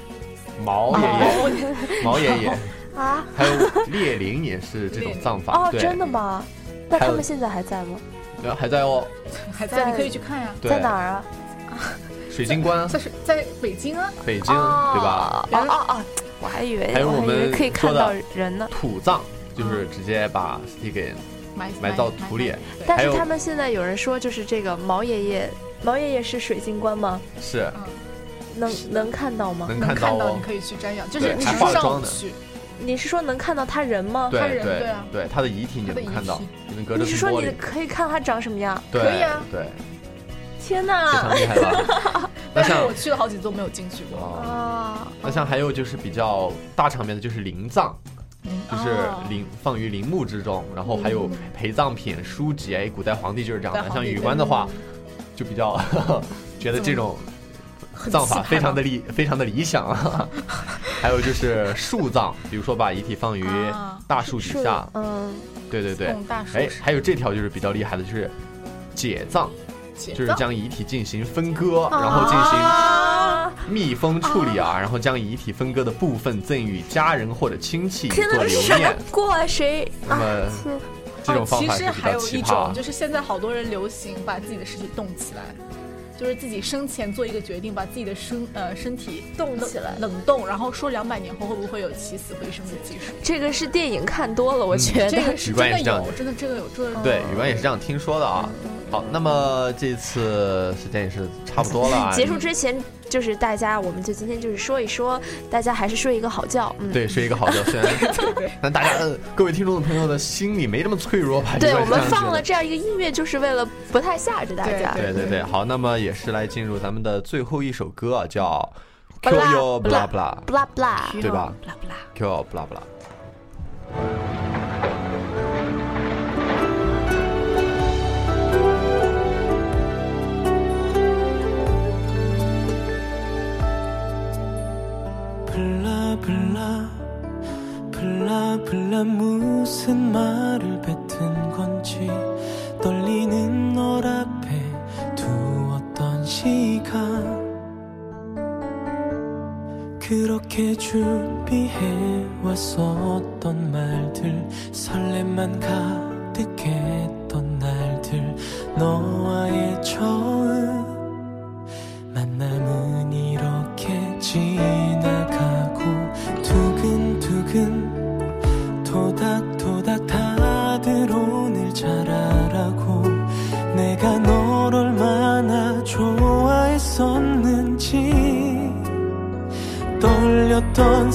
毛爷爷、毛爷爷，啊，还有列宁也是这种葬法。哦，真的吗？那他们现在还在吗？呃还在哦，还在，你可以去看呀。在哪儿啊？水晶棺，在水在北京啊，北京哦对吧？哦哦哦，我还以为还有我还以为们可以看到人呢。土葬，就是直接把尸体给埋埋到土里。但是他们现在有人说，就是这个毛爷爷，毛爷爷是水晶棺吗？是能能看到吗？能能看到，哦你可以去瞻仰，就是你只是上去，你是说能看到他人吗？对人对啊对，他的遗体你能看到体，你能隔着你是说你可以看他长什么样？对可以啊对，天非哪常！厉害吧？那但是像我去了好几次都没有进去过。哦，啊，那像还有就是比较大场面的，就是灵葬，就是哦陵放于陵墓之中，然后还有陪葬品、书籍，哎，古代皇帝就是这样的。像古代皇帝宇官的话，就比较 觉得这种葬法非常的理非常的理想啊。还有就是树葬，比如说把遗体放于啊大树底下，嗯，对对对。哎，还有这条就是比较厉害的，就是解葬，就是将遗体进行分割，啊。然后进行密封处理啊，然后将遗体分割的部分赠予家人或者亲戚做留念。过谁？那么这种方法是比较实还有一奇葩种，。就是现在好多人流行把自己的尸体冻起来，就是自己生前做一个决定，把自己的身呃身体冻起来冷冻，然后说两百年后会不会有起死回生的技术？这个是电影看多了，我觉得这个是真的宇官也是这样有，真的这个有这个对，宇文也是这样听说的啊。好，那么这次时间也是差不多了啊。结束之前，就是大家，我们就今天就是说一说，大家还是睡一个好觉。嗯，对，睡一个好觉，虽然 但大家呃各位听众的朋友的心里没这么脆弱吧？对，我们放了这样一个音乐，就是为了不太吓着大家。对对对，好，那么也是来进入咱们的最后一首歌啊，叫《不 Q 啦 You 不 Blah 啦 Blah》，不啦不啦，对吧不啦不啦。？Q You Blah 블라 무슨 말을 뱉은 건지. 떨리는 널 앞에 두었던 시간. 그렇게 준비해 왔었던 말들 설렘만 가득했던 날들. 너와의 처음 done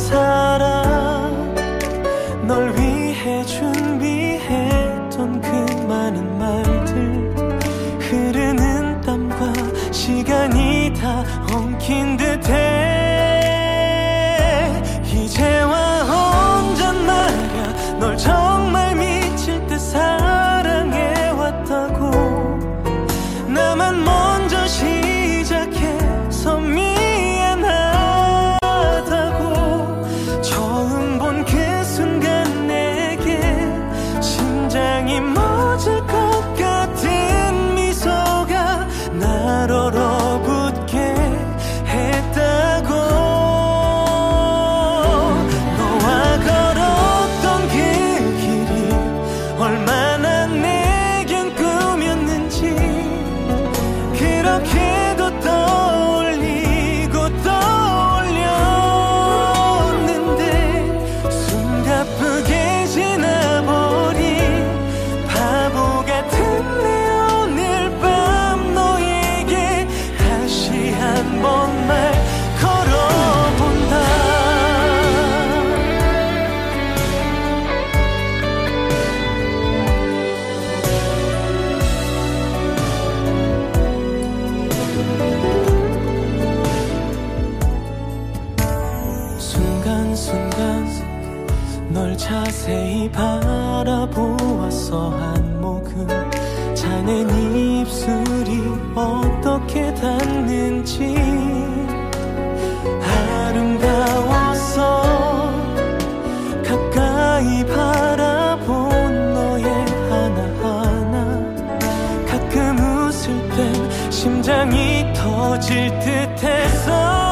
널 자세히 바라보았어 한 모금 자네 입술이 어떻게 닿는지 아름다웠어 가까이 바라본 너의 하나하나. 가끔 웃을 땐 심장이 터질 듯해서